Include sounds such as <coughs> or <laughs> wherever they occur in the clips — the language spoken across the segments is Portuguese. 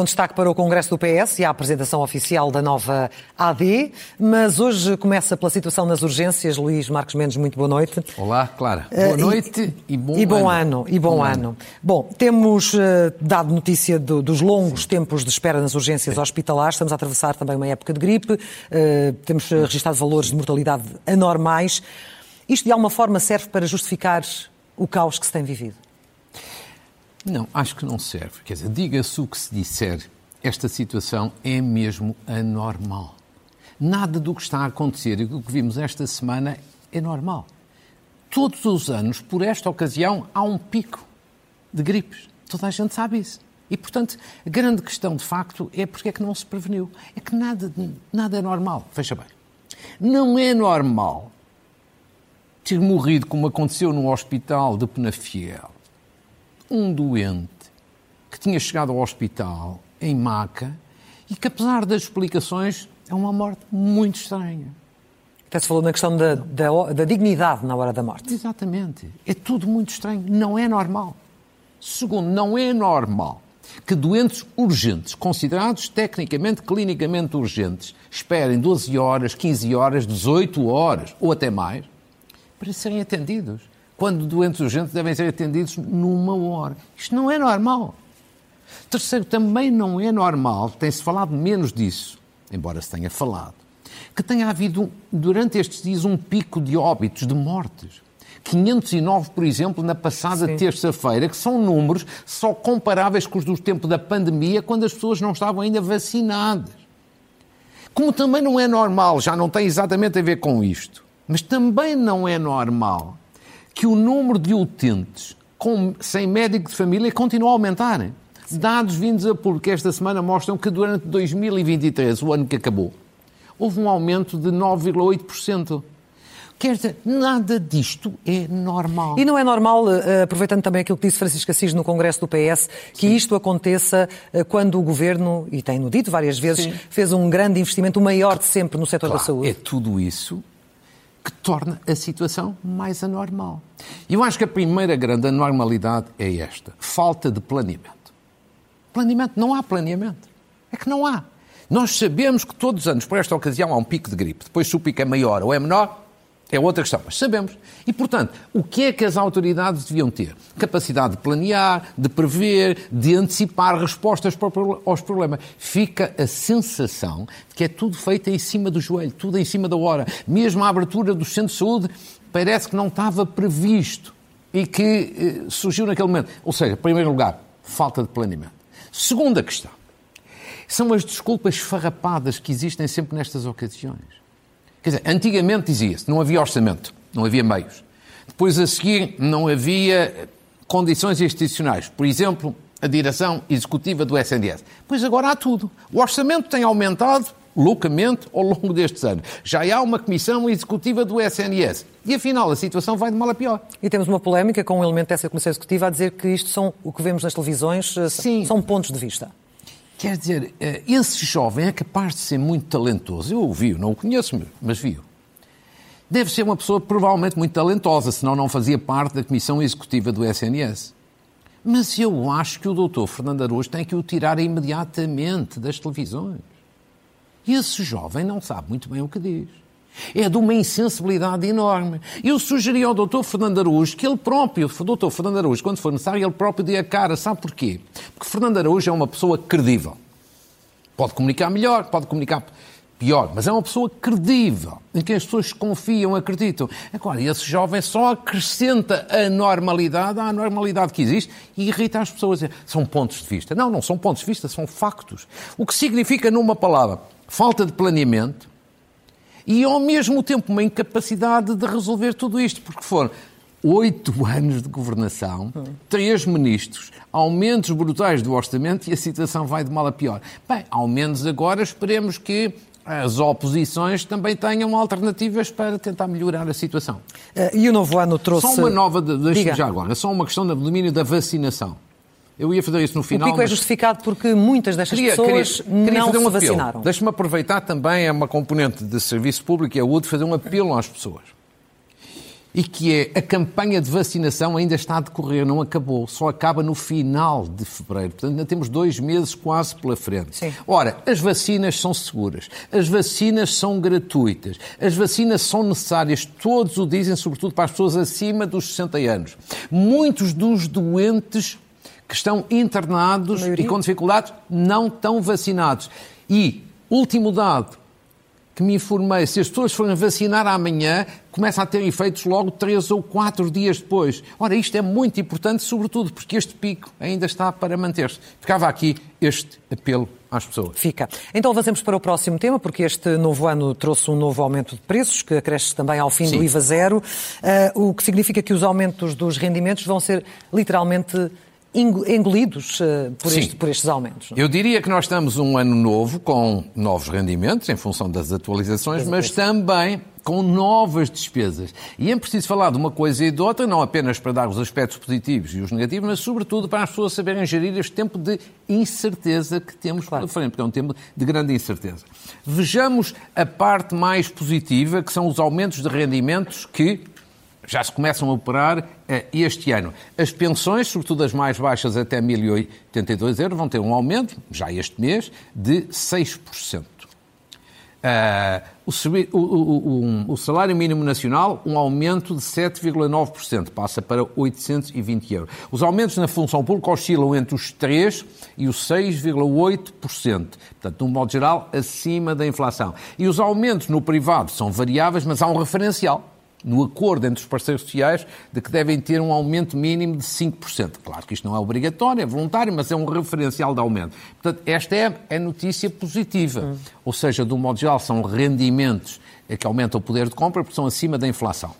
Com destaque para o Congresso do PS e a apresentação oficial da nova AD. Mas hoje começa pela situação nas urgências. Luís Marcos Mendes, muito boa noite. Olá, Clara. Boa noite e, e, bom, e bom ano. ano. E bom, bom ano. ano. Bom, temos uh, dado notícia do, dos longos Sim. tempos de espera nas urgências Sim. hospitalares. Estamos a atravessar também uma época de gripe. Uh, temos registrado valores de mortalidade anormais. Isto, de alguma forma, serve para justificar o caos que se tem vivido? Não, acho que não serve. Quer dizer, diga-se o que se disser, esta situação é mesmo anormal. Nada do que está a acontecer e do que vimos esta semana é normal. Todos os anos, por esta ocasião, há um pico de gripes. Toda a gente sabe isso. E, portanto, a grande questão, de facto, é porque é que não se preveniu. É que nada, nada é normal. Veja bem. Não é normal ter morrido, como aconteceu no hospital de Penafiel, um doente que tinha chegado ao hospital em maca e que, apesar das explicações, é uma morte muito estranha. Até se falou na questão da, da, da, dignidade na hora da morte. Exatamente. É tudo muito estranho. Não é normal. Segundo, não é normal que doentes urgentes, considerados tecnicamente, clinicamente urgentes, esperem 12 horas, 15 horas, 18 horas ou até mais para serem atendidos quando doentes urgentes devem ser atendidos numa hora. Isto não é normal. Terceiro, também não é normal, tem-se falado menos disso, embora se tenha falado, que tenha havido durante estes dias um pico de óbitos, de mortes. 509, por exemplo, na passada terça-feira, que são números só comparáveis com os do tempo da pandemia, quando as pessoas não estavam ainda vacinadas. Como também não é normal, já não tem exatamente a ver com isto, mas também não é normal que o número de utentes com, sem médico de família continua a aumentar. Sim. Dados vindos a público esta semana mostram que durante 2023, o ano que acabou, houve um aumento de 9,8%. Quer dizer, nada disto é normal. E não é normal, eh, aproveitando também aquilo que disse Francisco Assis no Congresso do PS, que Sim. isto aconteça eh, quando o Governo, e tem-no dito várias vezes, Sim. fez um grande investimento, o maior de sempre no setor claro, da saúde. É tudo isso que torna a situação mais anormal. E eu acho que a primeira grande anormalidade é esta: falta de planeamento. Planeamento, não há planeamento. É que não há. Nós sabemos que todos os anos, por esta ocasião, há um pico de gripe. Depois, se o pico é maior ou é menor, é outra questão, mas sabemos. E, portanto, o que é que as autoridades deviam ter? Capacidade de planear, de prever, de antecipar respostas aos problemas. Fica a sensação de que é tudo feito em cima do joelho, tudo em cima da hora. Mesmo a abertura do centro de saúde parece que não estava previsto e que eh, surgiu naquele momento. Ou seja, em primeiro lugar, falta de planeamento. Segunda questão. São as desculpas farrapadas que existem sempre nestas ocasiões. Quer dizer, antigamente dizia-se, não havia orçamento, não havia meios. Depois a seguir não havia condições institucionais. Por exemplo, a direção executiva do SNS. Pois agora há tudo. O orçamento tem aumentado loucamente ao longo destes anos. Já há uma comissão executiva do SNS. E afinal, a situação vai de mal a pior. E temos uma polémica com um elemento dessa comissão executiva a dizer que isto são o que vemos nas televisões, eh, Sim. são pontos de vista. Quer dizer, eh, esse jovem é capaz de ser muito talentoso. Eu o vi, não o conheço, mas vi-o. Deve ser uma pessoa provavelmente muito talentosa, senão não fazia parte da comissão executiva do SNS. Mas eu acho que o doutor Fernando Araújo tem que o tirar imediatamente das televisões. Esse jovem não sabe muito bem o que diz é de uma insensibilidade enorme. Eu sugeri ao Dr. Fernando Araújo que ele próprio, o Dr. Fernando Araújo, quando for necessário, ele próprio dê a cara. Sabe porquê? Porque Fernando Araújo é uma pessoa credível. Pode comunicar melhor, pode comunicar pior, mas é uma pessoa credível, em quem as pessoas confiam, acreditam. Agora, esse jovem só acrescenta a normalidade à normalidade que existe e irrita as pessoas. São pontos de vista. Não, não são pontos de vista, são factos. O que significa, numa palavra, falta de planeamento, e ao mesmo tempo uma incapacidade de resolver tudo isto, porque foram oito <laughs> anos de governação, três ministros, aumentos brutais do orçamento e a situação vai de mal a pior. Bem, ao menos agora esperemos que as oposições também tenham alternativas para tentar melhorar a situação. Uh, e o novo ano trouxe... Só uma nova, deixe já agora, só uma questão do domínio da vacinação. Eu ia fazer isso no final. O pico é justificado porque muitas destas queria, pessoas queria, queria não um se vacinaram. Deixe-me aproveitar também, é uma componente de serviço público e a fazer um apelo às pessoas e que é a campanha de vacinação ainda está a decorrer, não acabou, só acaba no final de fevereiro. Portanto, ainda temos dois meses quase pela frente. Sim. Ora, as vacinas são seguras, as vacinas são gratuitas, as vacinas são necessárias, todos o dizem, sobretudo para as pessoas acima dos 60 anos. Muitos dos doentes que estão internados e com dificuldades não estão vacinados. E, último dado, que me informei, se as pessoas forem vacinar amanhã, começa a ter efeitos logo três ou quatro dias depois. Ora, isto é muito importante, sobretudo porque este pico ainda está para manter-se. Ficava aqui este apelo às pessoas. Fica. Então avancemos para o próximo tema, porque este novo ano trouxe um novo aumento de preços, que acresce também ao fim Sim. do IVA zero, uh, o que significa que os aumentos dos rendimentos vão ser literalmente engolidos uh, por, este, por, estes aumentos. Não? É? Eu diria que nós estamos um ano novo com novos rendimentos, em função das atualizações, mas também com novas despesas. E é preciso falar de uma coisa e de outra, não apenas para dar os aspectos positivos e os negativos, mas sobretudo para as pessoas saberem gerir este tempo de incerteza que temos claro. pela frente, porque é um tempo de grande incerteza. Vejamos a parte mais positiva, que são os aumentos de rendimentos que já se começam a operar eh, este ano. As pensões, sobretudo as mais baixas até 1.082 euros, vão ter um aumento, já este mês, de 6%. Uh, o, o, o, salário mínimo nacional, um aumento de 7,9%, passa para 820 euros. Os aumentos na função pública oscilam entre os 3% e os 6,8%, portanto, de um modo geral, acima da inflação. E os aumentos no privado são variáveis, mas há um referencial no acordo entre os parceiros sociais de que devem ter um aumento mínimo de 5%. Claro que isto não é obrigatório, é voluntário, mas é um referencial de aumento. Portanto, esta é a notícia positiva. Hum. Ou seja, do modo geral, são rendimentos que aumentam o poder de compra porque são acima da inflação.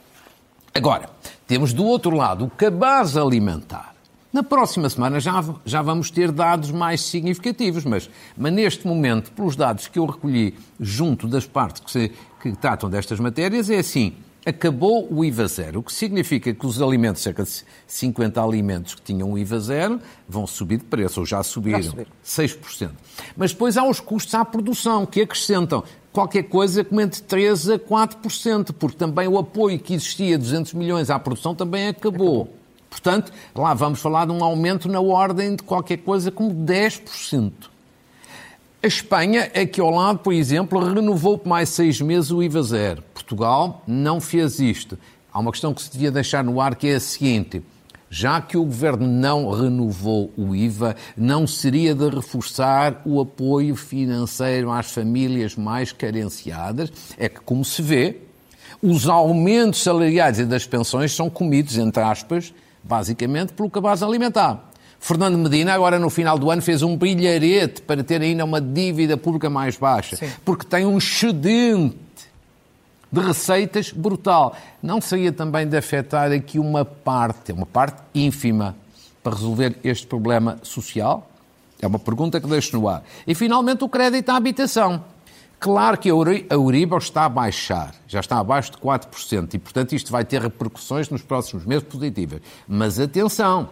Agora, temos do outro lado o cabaz alimentar. Na próxima semana já, já vamos ter dados mais significativos, mas, mas neste momento, pelos dados que eu recolhi junto das partes que, se, que tratam destas matérias, é assim: acabou o IVA zero, o que significa que os alimentos, cerca de 50 alimentos que tinham o IVA zero, vão subir de preço, ou já subiram, já 6%. Mas depois há os custos à produção, que acrescentam qualquer coisa como entre 3% a 4%, porque também o apoio que existia, 200 milhões à produção, também acabou. acabou. Portanto, lá vamos falar de um aumento na ordem de qualquer coisa como 10%. A Espanha, aqui ao lado, por exemplo, renovou por mais seis meses o IVA zero. Portugal não fez isto. Há uma questão que se devia deixar no ar que é a seguinte. Já que o governo não renovou o IVA, não seria de reforçar o apoio financeiro às famílias mais carenciadas? É que, como se vê, os aumentos salariais e das pensões são comidos, entre aspas, basicamente pelo cabaz alimentar. Fernando Medina, agora no final do ano, fez um brilharete para ter ainda uma dívida pública mais baixa, Sim. porque tem um excedente de receitas brutal. Não seria também de afetar aqui uma parte, uma parte ínfima, para resolver este problema social? É uma pergunta que deixo no ar. E, finalmente, o crédito à habitação. Claro que a Euribor está a baixar, já está abaixo de 4%, e, portanto, isto vai ter repercussões nos próximos meses positivas. Mas atenção,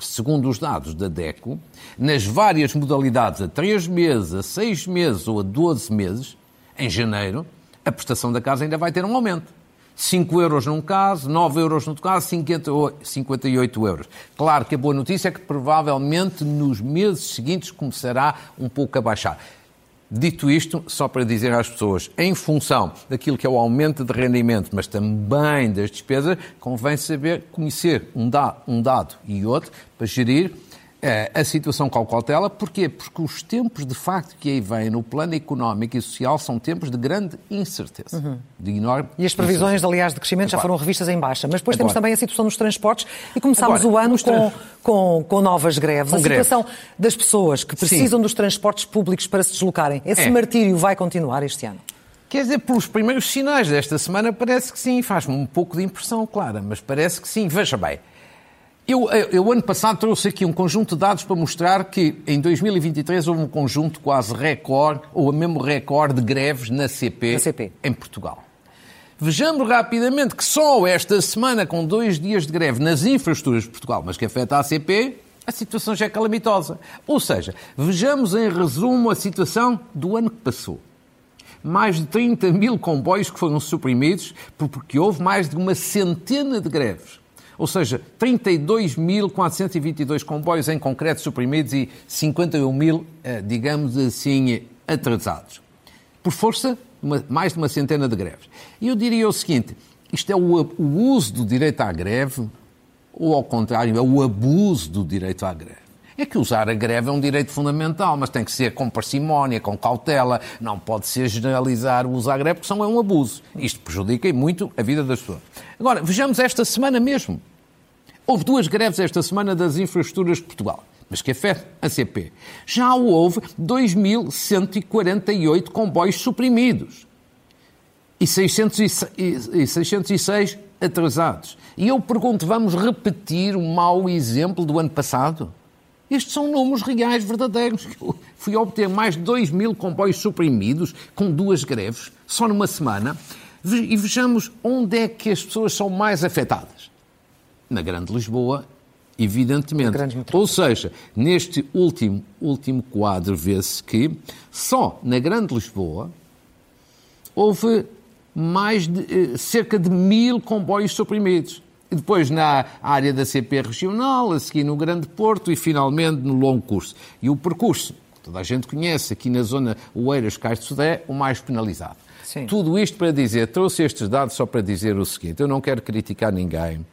segundo os dados da DECO, nas várias modalidades, a 3 meses, a 6 meses ou a 12 meses, em janeiro, a prestação da casa ainda vai ter um aumento. 5 euros num caso, 9 euros no outro caso, 58 euros. Claro que a boa notícia é que provavelmente nos meses seguintes começará um pouco a baixar. Dito isto, só para dizer às pessoas, em função daquilo que é o aumento de rendimento, mas também das despesas, convém saber conhecer um dado, um dado e outro para gerir a situação com cautela. Porquê? Porque os tempos, de facto, que aí vêm no plano económico e social são tempos de grande incerteza. Uhum. De enorme e as previsões, aliás, de crescimento já foram revistas em baixa. Mas depois Agora. temos também a situação dos transportes e começámos Agora, o ano com, com, com, novas greves. Com a greves. situação das pessoas que precisam Sim. dos transportes públicos para se deslocarem. Esse é. martírio vai continuar este ano? Quer dizer, pelos primeiros sinais desta semana, parece que sim. Faz-me um pouco de impressão, clara, mas parece que sim. Veja bem, eu, eu, ano passado, trouxe aqui um conjunto de dados para mostrar que em 2023 houve um conjunto quase recorde, ou mesmo recorde de greves na CP, na CP. em Portugal. Vejamos rapidamente que só esta semana, com dois dias de greve nas infraestruturas de Portugal, mas que afeta a CP, a situação já é calamitosa. Ou seja, vejamos em resumo a situação do ano que passou mais de 30 mil comboios que foram suprimidos porque houve mais de uma centena de greves. Ou seja, 32.422 comboios em concreto suprimidos e 51 mil, eh, digamos assim, atrasados. Por força, uma, mais de uma centena de greves. E eu diria o seguinte: isto é o, o uso do direito à greve, ou ao contrário, é o abuso do direito à greve é que usar a greve é um direito fundamental, mas tem que ser com parcimónia, com cautela, não pode ser generalizar o uso à greve, porque senão é um abuso. Isto prejudica muito a vida das pessoas. Agora, vejamos esta semana mesmo. Houve duas greves esta semana das infraestruturas de Portugal mas que afeta a CP. Já houve 2.148 comboios suprimidos e 606 atrasados. E eu pergunto, vamos repetir o mau exemplo do ano passado? Estes são números reais, verdadeiros. Eu fui obter mais de 2 mil comboios suprimidos com duas greves, só numa semana. E vejamos onde é que as pessoas são mais afetadas. Na Grande Lisboa, evidentemente. Ou seja, neste último, último quadro vê-se que só na Grande Lisboa houve mais de, eh, cerca de mil comboios suprimidos e depois na área da CP regional, a seguir no Grande Porto e finalmente no longo curso. E o percurso, que toda a gente conhece, aqui na zona Oeiras, Cais de Sudé, o mais penalizado. Sim. Tudo isto para dizer, trouxe estes dados só para dizer o seguinte, eu não quero criticar ninguém,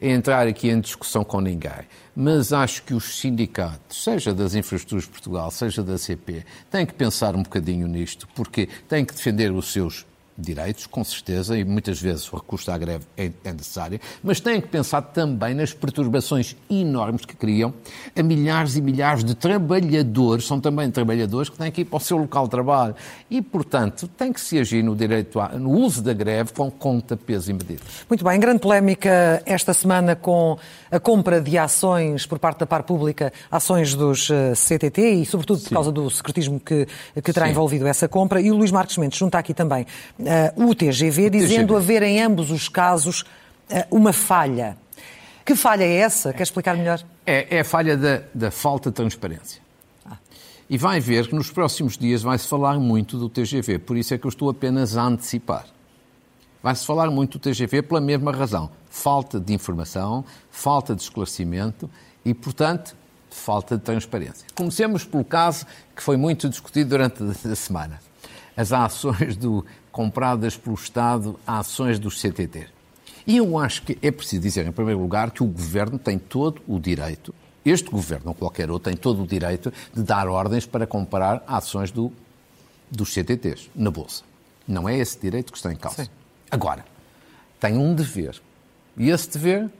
entrar aqui em discussão com ninguém, mas acho que os sindicatos, seja das infraestruturas de Portugal, seja da CP, têm que pensar um bocadinho nisto, porque têm que defender os seus direitos, com certeza, e muitas vezes o recurso à greve é, é necessário, mas têm que pensar também nas perturbações enormes que criam a milhares e milhares de trabalhadores, são também trabalhadores que têm que ir para o seu local de trabalho. E, portanto, tem que se agir no direito a, no uso da greve com conta, peso e medida. Muito bem, grande polémica esta semana com a compra de ações por parte da par pública, ações dos eh, CTT e, sobretudo, por Sim. causa do secretismo que, que terá Sim. envolvido essa compra. E o Luís Marques Mendes junta aqui também uh, o TGV, dizendo TGV. haver em ambos os casos uh, uma falha. Que falha é essa? Quer explicar melhor? É, é a falha da, da falta de transparência. Ah. E vai ver que nos próximos dias vai-se falar muito do TGV, por isso é que eu estou apenas a antecipar. Vai-se falar muito do TGV pela mesma razão. Falta de informação, falta de esclarecimento e, portanto, falta de transparência. Comecemos pelo caso que foi muito discutido durante a semana. As ações do, compradas pelo Estado ações dos CTT. E eu acho que é preciso dizer, em primeiro lugar, que o Governo tem todo o direito, este Governo ou qualquer outro, tem todo o direito de dar ordens para comprar ações do, dos CTTs na Bolsa. Não é esse direito que está em causa. Sim. Agora, tem um dever. E esse dever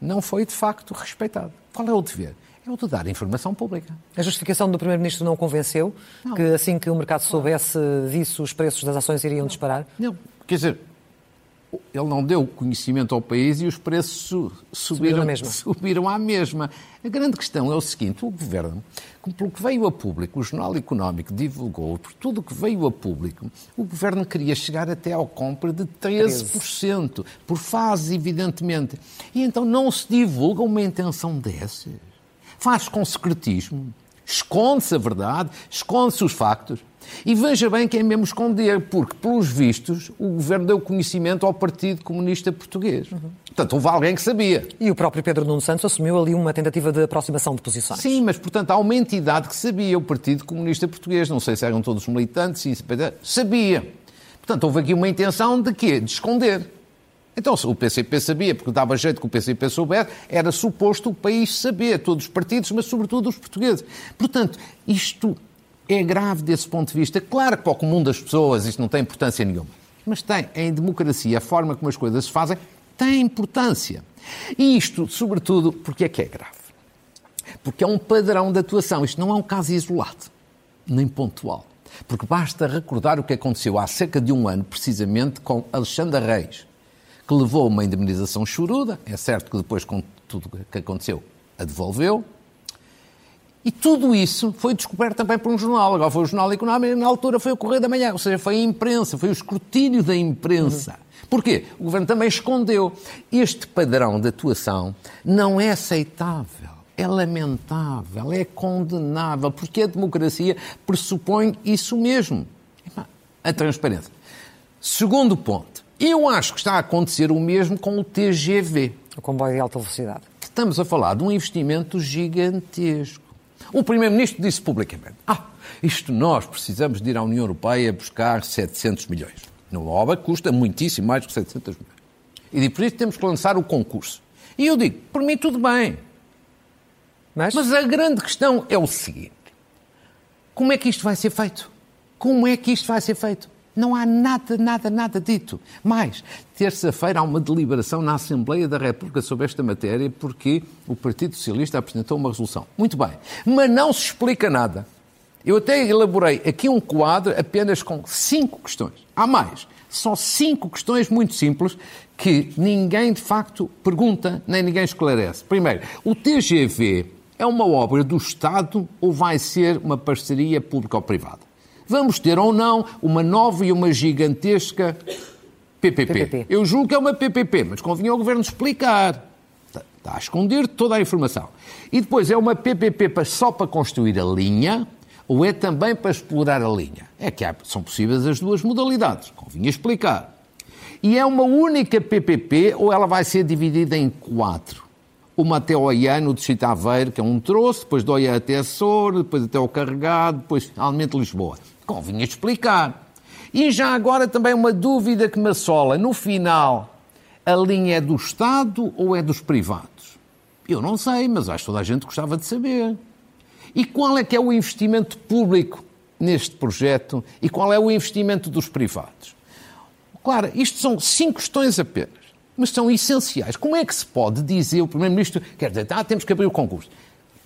não foi, de facto, respeitado. Qual é o dever? É o de dar informação pública. A justificação do Primeiro-Ministro não convenceu? Não. Que assim que o mercado soubesse disso, os preços das ações iriam disparar? Não. Quer dizer, ele não deu conhecimento ao país e os preços subiram, subiram, <laughs> subiram à mesma. A grande questão é o seguinte: o governo, pelo que veio a público, o Jornal Económico divulgou, por tudo o que veio a público, o governo queria chegar até ao compra de 13%, 13. por fase, evidentemente. E então não se divulga uma intenção dessas faz com secretismo, esconde-se a verdade, esconde-se os factos. E veja bem que é mesmo esconder, porque, pelos vistos, o governo deu conhecimento ao Partido Comunista Português. Uhum. Portanto, houve alguém que sabia. E o próprio Pedro Nuno Santos assumiu ali uma tentativa de aproximação de posições. Sim, mas, portanto, há uma entidade que sabia, o Partido Comunista Português. Não sei se eram todos militantes, sabia. Portanto, houve aqui uma intenção de quê? De esconder. Então, se o PCP sabia, porque dava jeito que o PCP soubesse, era suposto o país saber, todos os partidos, mas sobretudo os portugueses. Portanto, isto é grave desse ponto de vista. Claro que para o comum das pessoas isto não tem importância nenhuma, mas tem. Em democracia, a forma como as coisas se fazem tem importância. E isto, sobretudo, porque é que é grave? Porque é um padrão de atuação. Isto não é um caso isolado, nem pontual. Porque basta recordar o que aconteceu há cerca de um ano, precisamente com Alexandre Reis, que levou uma indemnização choruda. É certo que depois, com tudo o que aconteceu, a devolveu. E tudo isso foi descoberto também por um jornal. Agora foi o Jornal Económico, na altura foi o Correio da Manhã, ou seja, foi a imprensa, foi o escrutínio da imprensa. Porquê? O governo também escondeu. Este padrão de atuação não é aceitável, é lamentável, é condenável, porque a democracia pressupõe isso mesmo a transparência. Segundo ponto, eu acho que está a acontecer o mesmo com o TGV. O comboio de alta velocidade. Estamos a falar de um investimento gigantesco. O Primeiro-Ministro disse publicamente: Ah, isto nós precisamos de ir à União Europeia buscar 700 milhões. No obra custa muitíssimo mais que 700 milhões. E por isso temos que lançar o concurso. E eu digo: por mim, tudo bem. Mas? Mas a grande questão é o seguinte: como é que isto vai ser feito? Como é que isto vai ser feito? Não há nada, nada, nada dito. Mais, terça-feira há uma deliberação na Assembleia da República sobre esta matéria porque o Partido Socialista apresentou uma resolução. Muito bem, mas não se explica nada. Eu até elaborei aqui um quadro apenas com cinco questões. Há mais. São cinco questões muito simples que ninguém de facto pergunta nem ninguém esclarece. Primeiro, o TGV é uma obra do Estado ou vai ser uma parceria pública ou privada? Vamos ter ou não uma nova e uma gigantesca PPP. PPP. Eu julgo que é uma PPP, mas convinha ao Governo explicar. Está, está a esconder toda a informação. E depois é uma PPP só para construir a linha ou é também para explorar a linha? É que há, são possíveis as duas modalidades, convinha explicar. E é uma única PPP ou ela vai ser dividida em quatro? Uma até o Oiano, de Chitaveiro, que é um troço, depois do Oiano até Açor, depois até o Carregado, depois finalmente Lisboa convinha explicar. E já agora também uma dúvida que me assola. No final, a linha é do Estado ou é dos privados? Eu não sei, mas acho que toda a gente gostava de saber. E qual é que é o investimento público neste projeto e qual é o investimento dos privados? Claro, isto são cinco questões apenas, mas são essenciais. Como é que se pode dizer, o Primeiro-Ministro quer dizer, ah, temos que abrir o concurso.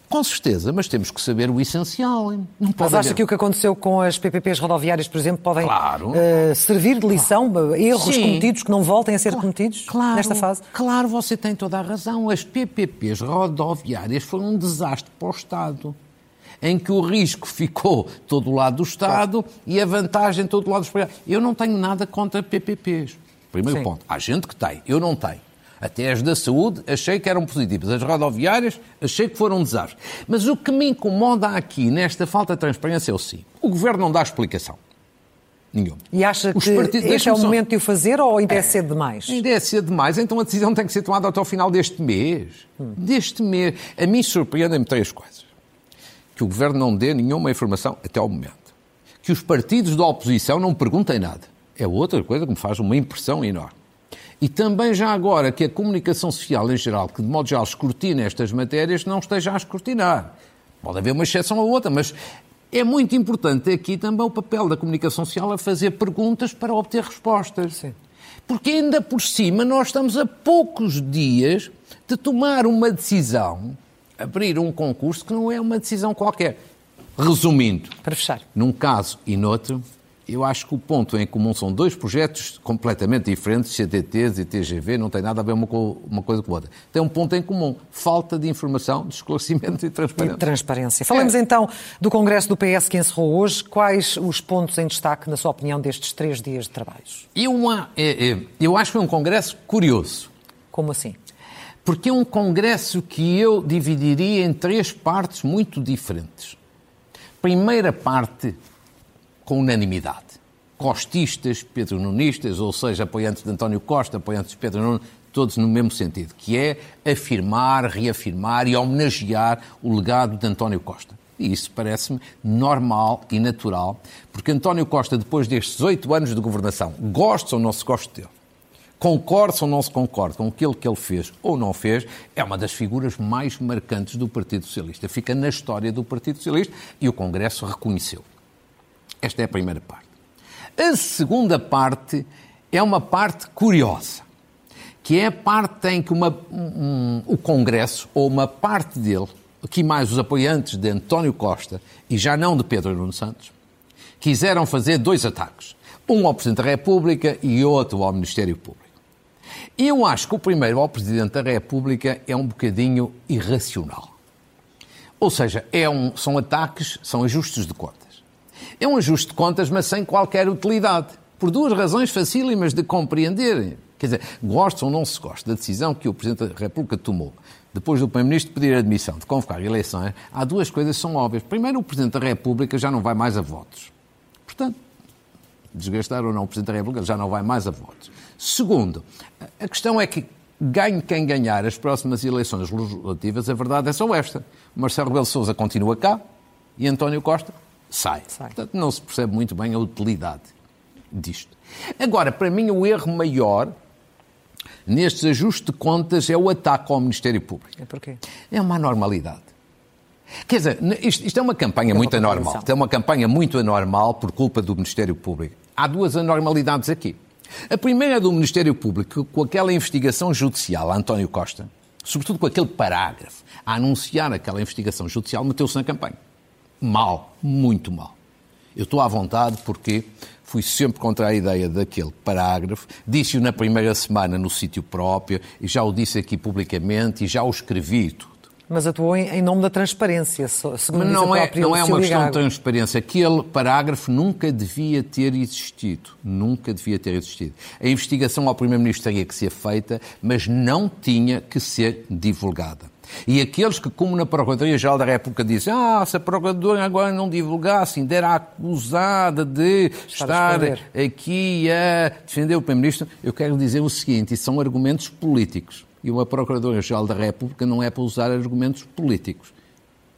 Com certeza, mas temos que saber o essencial. Não pode mas acha haver... que o que aconteceu com as PPPs rodoviárias, por exemplo, podem claro. uh, servir de lição, claro. erros Sim. cometidos que não voltem a ser claro. cometidos claro. nesta fase? Claro, você tem toda a razão. As PPPs rodoviárias foram um desastre para o Estado em que o risco ficou todo o lado do Estado e a vantagem todo o lado dos privados. Eu não tenho nada contra PPPs. Primeiro Sim. ponto. Há gente que tem, eu não tenho. Até as da saúde achei que eram positivas. As rodoviárias achei que foram um desastre. Mas o que me incomoda aqui, nesta falta de transparência, é o sim. O Governo não dá explicação. Nenhum. E acha Os que partidos, este é o momento de o fazer ou ainda é, é cedo demais? Ainda é cedo demais, então a decisão tem que ser tomada até ao final deste mês. Hum. Deste mês. A mim surpreendem-me três coisas. Que o Governo não dê nenhuma informação até ao momento. Que os partidos da oposição não perguntem nada. É outra coisa que me faz uma impressão enorme. E também já agora que a comunicação social em geral, que de modo geral escrutina estas matérias, não esteja a escrutinar. Pode haver uma exceção ou outra, mas é muito importante aqui também o papel da comunicação social a fazer perguntas para obter respostas. Sim. Porque ainda por cima nós estamos a poucos dias de tomar uma decisão, abrir um concurso que não é uma decisão qualquer. Resumindo, para fechar, num caso e noutro, eu acho que o ponto em comum são dois projetos completamente diferentes, CTTs e TGV, não tem nada a ver uma, com, uma coisa com a outra. Tem um ponto em comum, falta de informação, de esclarecimento e transparência. E transparência. Falamos é. então do Congresso do PS que encerrou hoje. Quais os pontos em destaque, na sua opinião, destes três dias de trabalhos? Eu, é, é, eu acho que foi um Congresso curioso. Como assim? Porque é um Congresso que eu dividiria em três partes muito diferentes. Primeira parte com unanimidade. Costistas, Pedro Nunistas, ou seja, apoiantes de António Costa, apoiantes de Pedro Nuno, todos no mesmo sentido, que é afirmar, reafirmar e homenagear o legado de António Costa. E isso parece-me normal e natural, porque António Costa, depois destes oito anos de governação, gosta ou não se gosta dele, concorde ou não se concorde com aquilo que ele fez ou não fez, é uma das figuras mais marcantes do Partido Socialista. Fica na história do Partido Socialista e o Congresso reconheceu. Esta é a primeira parte. A segunda parte é uma parte curiosa, que é a parte em que uma, um, o Congresso, ou uma parte dele, aqui mais os apoiantes de António Costa e já não de Pedro Nuno Santos, quiseram fazer dois ataques. Um ao Presidente da República e outro ao Ministério Público. Eu acho que o primeiro ao Presidente da República é um bocadinho irracional. Ou seja, é um, são ataques, são ajustes de contas. É um ajuste de contas, mas sem qualquer utilidade. Por duas razões facílimas de compreender. Quer dizer, gosta ou não se gosta da decisão que o Presidente da República tomou depois do Primeiro-Ministro pedir admissão, de convocar eleições, há duas coisas que são óbvias. Primeiro, o Presidente da República já não vai mais a votos. Portanto, desgastar ou não o Presidente da República já não vai mais a votos. Segundo, a questão é que ganhe quem ganhar as próximas eleições legislativas, a verdade é só esta. Marcelo Rebelo Sousa continua cá e António Costa sai. sai. Portanto, não se percebe muito bem a utilidade disto. Agora, para mim, o erro maior nestes ajustes de contas é o ataque ao Ministério Público. É porquê? É uma anormalidade. Quer dizer, isto, isto é uma campanha é muito anormal. É uma campanha muito anormal por culpa do Ministério Público. Há duas anormalidades aqui. A primeira é do Ministério Público, com aquela investigação judicial a António Costa, sobretudo com aquele parágrafo, a anunciar aquela investigação judicial, meteu-se na campanha. Mal, muito mal. Eu estou à vontade porque fui sempre contra a ideia daquele parágrafo, disse-o na primeira semana no sítio próprio, e já o disse aqui publicamente, e já o escrevi tudo. Mas atuou em nome da transparência, segundo não é, Não é uma questão de transparência. Aquele parágrafo nunca devia ter existido. Nunca devia ter existido. A investigação ao Primeiro-Ministro teria que ser feita, mas não tinha que ser divulgada. E aqueles que, como na Procuradoria-Geral da República, dizem ah, se a Procuradora agora não divulgasse, ainda era acusada de estar, estar aqui a defender o Primeiro-Ministro, eu quero dizer o seguinte, isso são argumentos políticos e uma Procuradora-Geral da República não é para usar argumentos políticos,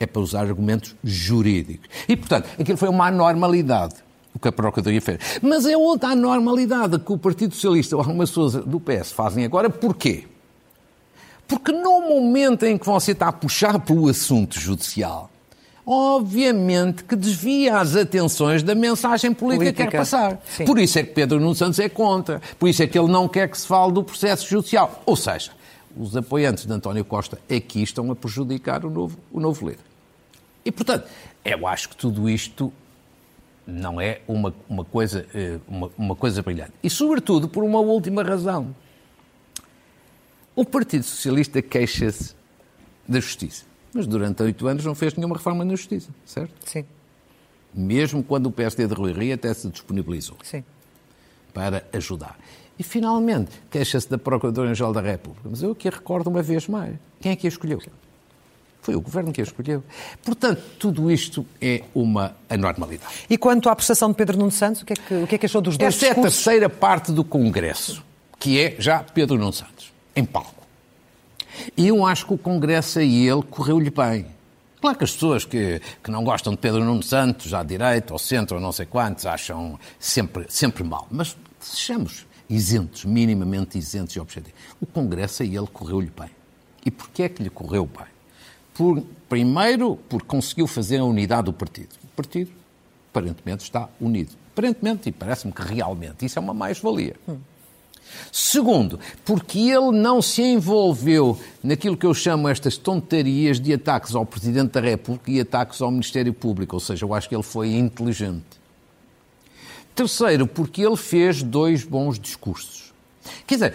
é para usar argumentos jurídicos. E, portanto, aquilo foi uma anormalidade o que a Procuradoria fez. Mas é outra anormalidade que o Partido Socialista ou algumas pessoas do PS fazem agora. Porquê? Porque no momento em que você está a puxar pelo assunto judicial, obviamente que desvia as atenções da mensagem política, política. que quer passar. Sim. Por isso é que Pedro Nuno Santos é contra. Por isso é que ele não quer que se fale do processo judicial. Ou seja, os apoiantes de António Costa aqui estão a prejudicar o novo, o novo líder. E, portanto, eu acho que tudo isto não é uma, uma, coisa, eh, uma, uma coisa brilhante. E, sobretudo, por uma última razão. O Partido Socialista queixa-se da justiça. Mas durante oito anos não fez nenhuma reforma na justiça, certo? Sim. Mesmo quando o PSD de Rui Rio até se disponibilizou. Sim. Para ajudar. E, finalmente, queixa-se da Procuradora-Geral da República. Mas eu aqui recordo uma vez mais. Quem é que a escolheu? Foi o Governo que a escolheu. Portanto, tudo isto é uma anormalidade. E quanto à prestação de Pedro Nuno Santos, o que é que, que, é que achou dos dois Essa discursos? é a terceira parte do Congresso, que é já Pedro Nuno Santos, em palco. E eu acho que o Congresso a ele correu-lhe bem. Claro que as pessoas que, que não gostam de Pedro Nuno Santos, à direita, ao centro, ou não sei quantos, acham sempre, sempre mal. Mas sejamos isentos, minimamente isentos e objetivos. O Congresso a ele correu-lhe bem. E porquê é que lhe correu bem? Por, primeiro, porque conseguiu fazer a unidade do partido. O partido, aparentemente, está unido. Aparentemente, e parece-me que realmente, isso é uma mais-valia. Hum. Segundo, porque ele não se envolveu naquilo que eu chamo estas tontarias de ataques ao Presidente da República e ataques ao Ministério Público, ou seja, eu acho que ele foi inteligente. Terceiro, porque ele fez dois bons discursos. Quer dizer,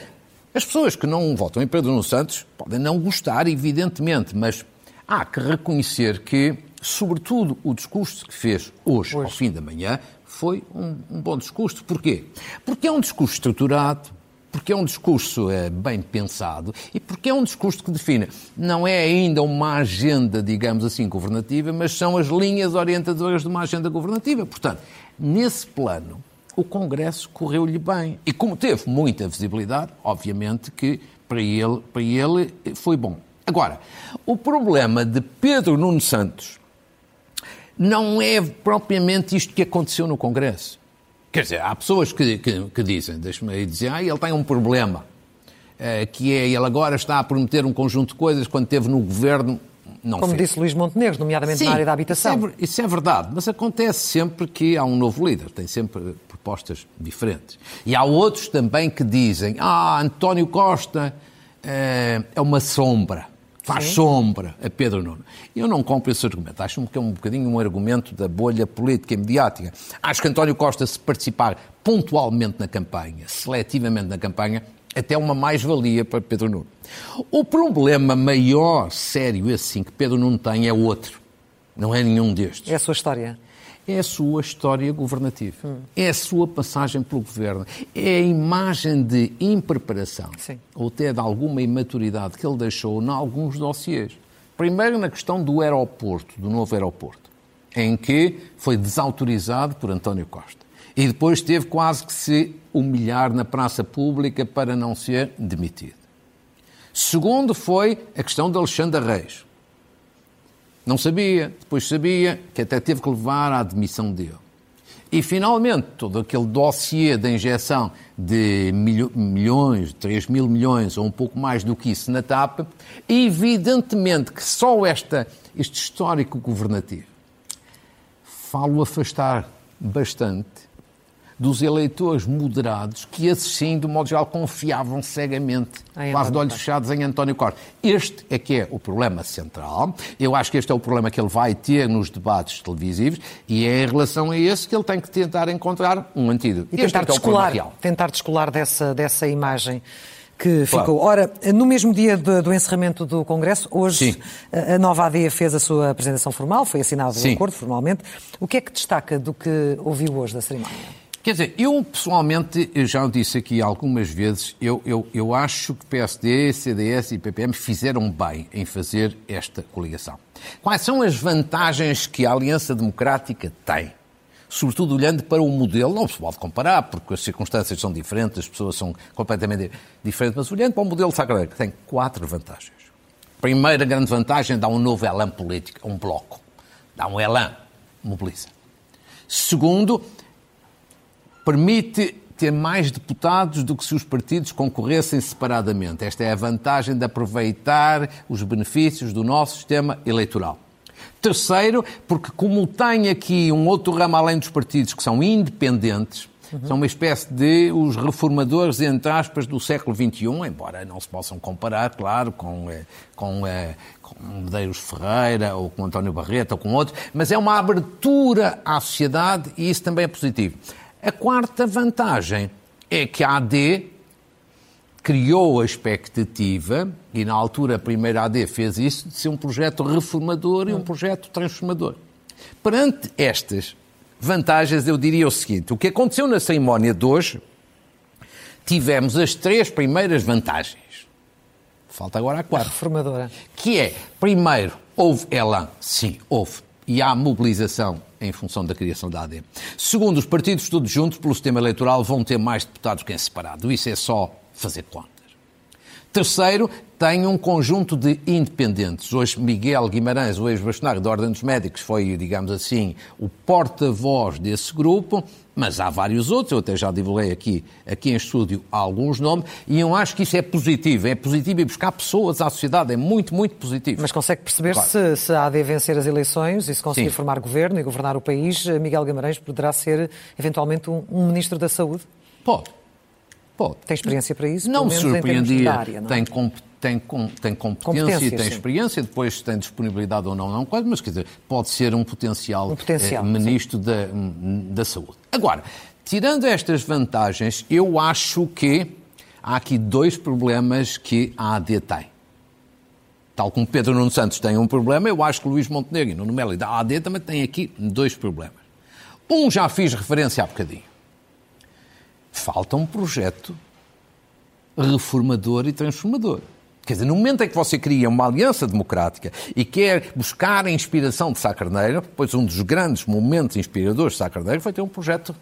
as pessoas que não votam em Pedro Nuno Santos podem não gostar, evidentemente, mas há que reconhecer que, sobretudo, o discurso que fez hoje, hoje. ao fim da manhã, foi um, um, bom discurso. Porquê? Porque é um discurso estruturado, porque é um discurso é, bem pensado e porque é um discurso que define, não é ainda uma agenda, digamos assim, governativa, mas são as linhas orientadoras de uma agenda governativa. Portanto, Nesse plano, o Congresso correu-lhe bem. E como teve muita visibilidade, obviamente que para ele, para ele foi bom. Agora, o problema de Pedro Nuno Santos não é propriamente isto que aconteceu no Congresso. Quer dizer, há pessoas que, que, que dizem, deixa-me aí dizer, ah, ele tem um problema, é, que é ele agora está a prometer um conjunto de coisas quando esteve no governo não Como fez. disse Luís Montenegro, nomeadamente Sim, na área da habitação. Isso é, isso é, verdade, mas acontece sempre que há um novo líder, tem sempre propostas diferentes. E há outros também que dizem: ah, António Costa é, é uma sombra. Faz Sim. sombra a Pedro Nuno. Eu não compro esse argumento. Acho que é um bocadinho um argumento da bolha política e mediática. Acho que António Costa, se participar pontualmente na campanha, seletivamente na campanha, até uma mais-valia para Pedro Nuno. O problema maior, sério, esse sim, que Pedro Nuno tem é outro. Não é nenhum destes. É a sua história é a sua história governativa, hum. é a sua passagem pelo governo, é a imagem de impreparação Sim. ou até de alguma imaturidade que ele deixou em alguns dossiês. Primeiro na questão do aeroporto, do novo aeroporto, em que foi desautorizado por António Costa. E depois teve quase que se humilhar na praça pública para não ser demitido. Segundo foi a questão de Alexandre Reis, não sabia, depois sabia, que até teve que levar à admissão dele. E, finalmente, todo aquele dossiê da injeção de milhões, 3 mil milhões ou um pouco mais do que isso na TAP, evidentemente que só esta, este histórico governativo falo afastar bastante dos eleitores moderados que, esses sim, do modo geral, confiavam cegamente, quase de olhos fechados, em António Costa. Este é que é o problema central. Eu acho que este é o problema que ele vai ter nos debates televisivos e é em relação a esse que ele tem que tentar encontrar um antídoto. E este tentar, é, é descolar, tentar descolar dessa, dessa imagem que ficou. Claro. Ora, no mesmo dia do, do encerramento do Congresso, hoje a, a nova AD fez a sua apresentação formal, foi assinado o acordo formalmente. O que é que destaca do que ouviu hoje da cerimónia? Quer dizer, eu pessoalmente, eu já o disse aqui algumas vezes, eu, eu, eu acho que PSD, CDS e PPM fizeram bem em fazer esta coligação. Quais são as vantagens que a Aliança Democrática tem? Sobretudo olhando para o modelo, não se pode comparar, porque as circunstâncias são diferentes, as pessoas são completamente diferentes, mas olhando para o modelo Sacra, que tem quatro vantagens. Primeira grande vantagem, dá um novo elan político, um bloco. Dá um elan, mobiliza. Segundo, permite ter mais deputados do que se os partidos concorressem separadamente. Esta é a vantagem de aproveitar os benefícios do nosso sistema eleitoral. Terceiro, porque como tem aqui um outro ramo além dos partidos que são independentes, uhum. são uma espécie de os reformadores, entre aspas, do século XXI, embora não se possam comparar, claro, com, eh, com, eh, com Medeiros Ferreira ou com António Barreto ou com outros, mas é uma abertura à sociedade e isso também é positivo. A quarta vantagem é que a AD criou a expectativa, e na altura a primeira AD fez isso, de ser um projeto reformador e um projeto transformador. Perante estas vantagens, eu diria o seguinte: o que aconteceu na cerimónia de hoje, tivemos as três primeiras vantagens. Falta agora a quarta. A reformadora. Que é, primeiro, houve elan, sim, houve, e há mobilização em função da criação da AD. Segundo, os partidos todos juntos, pelo sistema eleitoral, vão ter mais deputados que em separado. Isso é só fazer contas. Terceiro, tem um conjunto de independentes. Hoje, Miguel Guimarães, o ex-bastonário da Ordem dos Médicos, foi, digamos assim, o porta-voz desse grupo, mas há vários outros, eu até já divulguei aqui, aqui em estúdio alguns nomes, e eu acho que isso é positivo. É positivo e buscar pessoas à sociedade, é muito, muito positivo. Mas consegue perceber claro. se, se há de vencer as eleições e se conseguir Sim. formar governo e governar o país, Miguel Guimarães poderá ser, eventualmente, um, um ministro da Saúde? Pode. Pode. Tem experiência para isso? Não me surpreendia. Área, não? É? Tem competência tem, com, tem competência, competência e tem sim. experiência, depois tem disponibilidade ou não, não quase, mas quer dizer, pode ser um potencial, um potencial eh, ministro da, da Saúde. Agora, tirando estas vantagens, eu acho que há aqui dois problemas que a AD tem. Tal como Pedro Nuno Santos tem um problema, eu acho que Luís Montenegro e Nuno Melo da AD também têm aqui dois problemas. Um já fiz referência há bocadinho. Falta um projeto reformador e transformador. Quer dizer, no momento em que você cria uma aliança democrática e quer buscar a inspiração de Sá Carneiro, pois um dos grandes momentos inspiradores de Sá Carneiro foi ter um projeto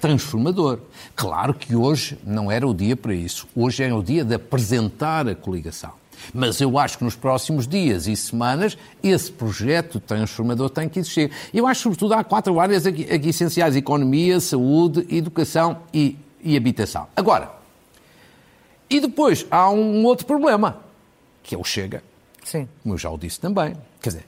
transformador. Claro que hoje não era o dia para isso. Hoje é o dia de apresentar a coligação. Mas eu acho que nos próximos dias e semanas esse projeto transformador tem que existir. Eu acho, sobretudo, há quatro áreas aqui, aqui essenciais: economia, saúde, educação e, e habitação. Agora, e depois há um outro problema, que é o Chega. Sim. Como eu já o disse também. Quer dizer,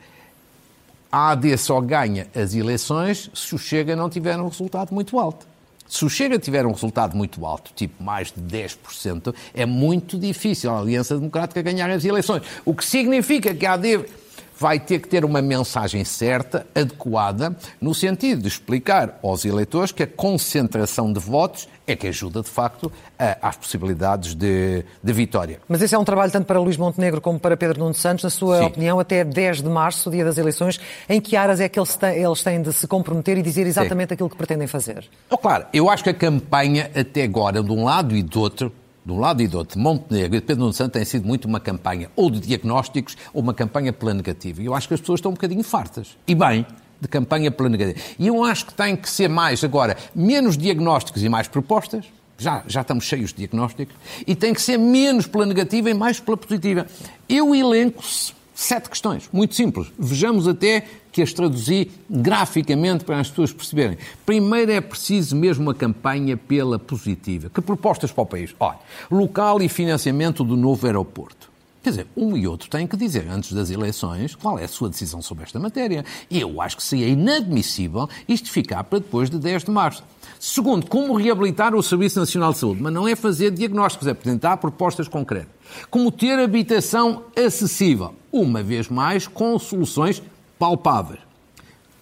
a AD só ganha as eleições se o Chega não tiver um resultado muito alto. Se o Chega tiver um resultado muito alto, tipo mais de 10%, é muito difícil a Aliança Democrática ganhar as eleições. O que significa que a AD vai ter que ter uma mensagem certa, adequada, no sentido de explicar aos eleitores que a concentração de votos é que ajuda, de facto, a, às possibilidades de, de, vitória. Mas esse é um trabalho tanto para Luís Montenegro como para Pedro Nuno Santos. Na sua Sim. opinião, até 10 de março, dia das eleições, em que áreas é que eles têm, eles têm de se comprometer e dizer exatamente Sim. aquilo que pretendem fazer? Oh, claro, eu acho que a campanha, até agora, de um lado e do outro, de um lado e do outro, Montenegro e Pedro Nuno Santos tem sido muito uma campanha ou de diagnósticos ou uma campanha pela negativa. E eu acho que as pessoas estão um bocadinho fartas. E bem, de campanha pela negativa. E eu acho que tem que ser mais, agora, menos diagnósticos e mais propostas. Já, já estamos cheios de diagnósticos. E tem que ser menos pela negativa e mais pela positiva. Eu elenco sete questões, muito simples. Vejamos até que as traduzi graficamente para as pessoas perceberem. Primeiro é preciso mesmo uma campanha pela positiva. Que propostas para o país? Olha, local e financiamento do novo aeroporto. Quer dizer, um e outro têm que dizer antes das eleições qual é a sua decisão sobre esta matéria. Eu acho que seria inadmissível isto ficar para depois de 10 de março. Segundo, como reabilitar o Serviço Nacional de Saúde? Mas não é fazer diagnósticos, é apresentar propostas concretas. Como ter habitação acessível? Uma vez mais, com soluções palpáveis.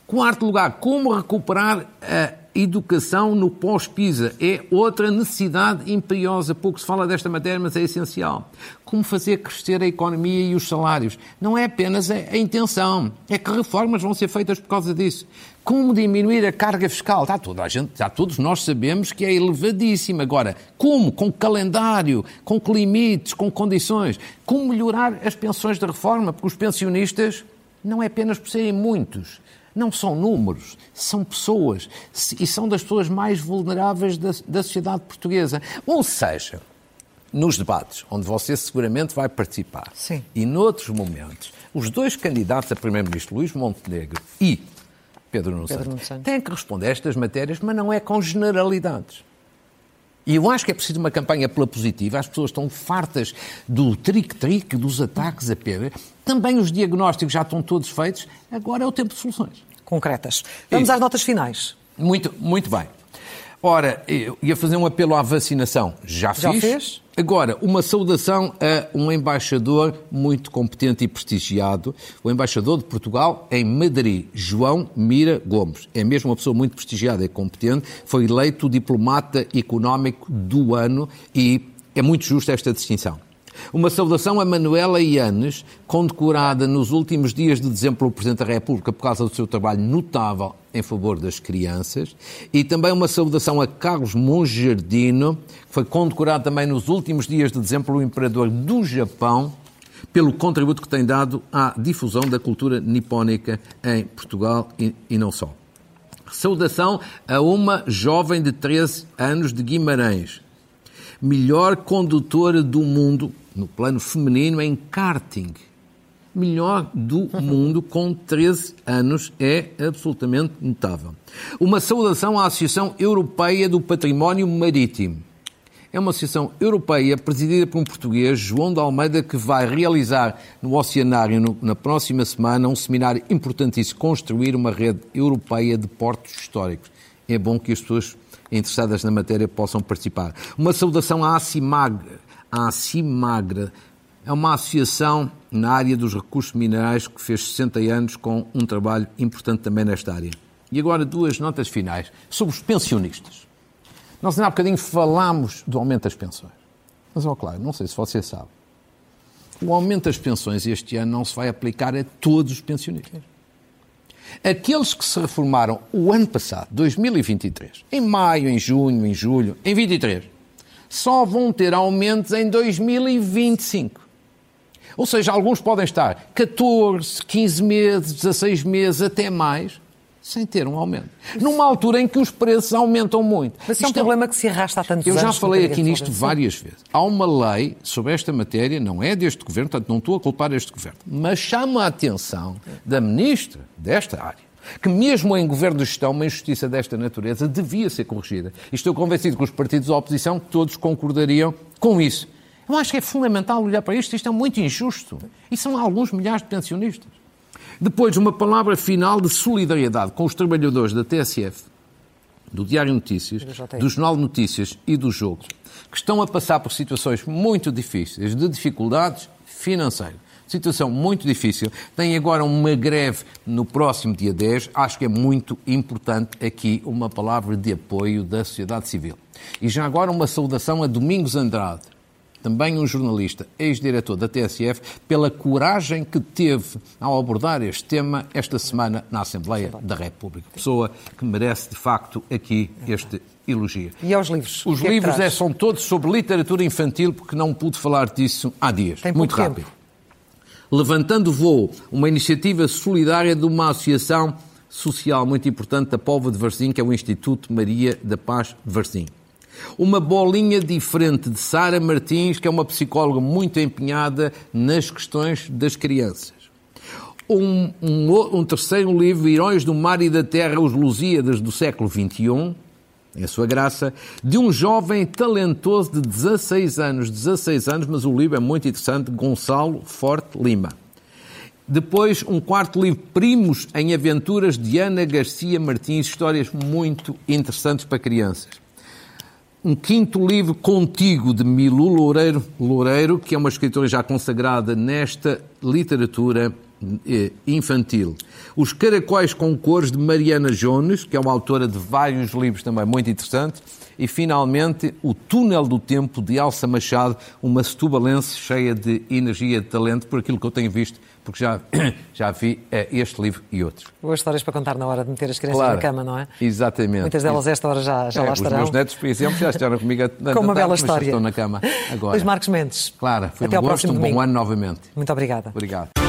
Quarto lugar, como recuperar a educação no pós-PISA. É outra necessidade imperiosa. Pouco se fala desta matéria, mas é essencial. Como fazer crescer a economia e os salários. Não é apenas a, intenção, é que reformas vão ser feitas por causa disso. Como diminuir a carga fiscal? Já, toda a gente, já todos nós sabemos que é elevadíssima. Agora, como? Com calendário, com limites, com condições. Como melhorar as pensões da reforma? Porque os pensionistas não é apenas por serem muitos não são números, são pessoas. E são das pessoas mais vulneráveis da, da sociedade portuguesa. Ou seja, nos debates, onde você seguramente vai participar, Sim. e noutros momentos, os dois candidatos a Primeiro-Ministro, Luís Montenegro e Pedro Nuno Santos, têm que responder a estas matérias, mas não é com generalidades. E eu acho que é preciso uma campanha pela positiva. As pessoas estão fartas do trick-trick, dos ataques a Pedro. Também os diagnósticos já estão todos feitos. Agora é o tempo de soluções. Concretas. Vamos às notas finais. Muito, muito bem. Ora, eu ia fazer um apelo à vacinação. Já fiz. Já fez? Agora, uma saudação a um embaixador muito competente e prestigiado, o embaixador de Portugal em Madrid, João Mira Gomes. É mesmo uma pessoa muito prestigiada e competente, foi eleito diplomata económico do ano e é muito justa esta distinção. Uma saudação a Manuela Ianes, condecorada nos últimos dias de dezembro pelo Presidente da República por causa do seu trabalho notável em favor das crianças. E também uma saudação a Carlos Monjardino, que foi condecorado também nos últimos dias de dezembro pelo Imperador do Japão, pelo contributo que tem dado à difusão da cultura nipónica em Portugal e, e não só. Saudação a uma jovem de 13 anos de Guimarães, melhor condutora do mundo no plano feminino em karting. Melhor do <laughs> mundo com 13 anos é absolutamente notável. Uma saudação à Associação Europeia do Património Marítimo. É uma associação europeia presidida por um português, João de Almeida, que vai realizar no Oceanário, no, na próxima semana, um seminário importantíssimo, construir uma rede europeia de portos históricos. É bom que as pessoas interessadas na matéria possam participar. Uma saudação à ACIMAG, a CIMAGRA. É uma associação na área dos recursos minerais que fez 60 anos com um trabalho importante também nesta área. E agora duas notas finais sobre os pensionistas. Nós há bocadinho falámos do aumento das pensões. Mas, ó, claro, não sei se você sabe. O aumento das pensões este ano não se vai aplicar a todos os pensionistas. Aqueles que se reformaram o ano passado, 2023, em maio, em junho, em julho, em 23, só vão ter aumentos em 2025. Ou seja, alguns podem estar 14, 15 meses, 16 meses, até mais, sem ter um aumento. Numa altura em que os preços aumentam muito. Mas é um problema que se arrasta há tantos eu anos. Eu já falei aqui nisto várias vezes. Há uma lei sobre esta matéria, não é deste governo, portanto não estou a culpar este governo, mas chama a atenção da ministra desta área que mesmo em governo de gestão, uma injustiça desta natureza devia ser corrigida. E estou convencido que os partidos da oposição todos concordariam com isso. Eu acho que é fundamental olhar para isto, isto é muito injusto. E são alguns milhares de pensionistas. Depois, uma palavra final de solidariedade com os trabalhadores da TSF, do Diário Notícias, do, Jornal de Notícias e do Jogo, que estão a passar por situações muito difíceis, de dificuldades financeiras. Situação muito difícil. Tem agora uma greve no próximo dia 10. Acho que é muito importante aqui uma palavra de apoio da sociedade civil. E já agora uma saudação a Domingos Andrade, também um jornalista, ex-diretor da TSF, pela coragem que teve ao abordar este tema esta semana na Assembleia da República. Pessoa que merece, de facto, aqui este elogio. E aos livros? Os é livros é, são todos sobre literatura infantil, porque não pude falar disso há dias. Tem Muito tempo. Levantando Voo, uma iniciativa solidária de uma associação social muito importante da Póvoa de Varzim, que é o Instituto Maria da Paz Varzim. Uma bolinha diferente de Sara Martins, que é uma psicóloga muito empenhada nas questões das crianças. Um, um, um terceiro livro, Heróis do Mar e da Terra, os Lusíadas do século XXI, é a sua graça, de um jovem talentoso de 16 anos, 16 anos, mas o livro é muito interessante, Gonçalo Forte Lima. Depois, um quarto livro, Primos em Aventuras, de Ana Garcia Martins, histórias muito interessantes para crianças. Um quinto livro, Contigo, de Milu Loureiro, Loureiro, que é uma escritora já consagrada nesta literatura eh, infantil. Os Caracóis com Cores, de Mariana Jones, que é uma autora de vários livros também muito interessantes. E, finalmente, O Túnel do Tempo, de Elsa Machado, uma setubalense cheia de energia e de talento, por aquilo que eu tenho visto, porque já, <coughs> já vi é, este livro e outros. Boas histórias para contar na hora de meter as crianças Claro. na cama, não é? Exatamente. Muitas delas esta hora já, já É, lá os estarão. meus netos, por exemplo, já estiveram comigo a, <laughs> Com uma bela mas já história. estão na cama agora. Luís Marcos Mendes. Claro, foi Até um ao gosto, próximo um bom domingo. ano novamente. Muito obrigada. Obrigado.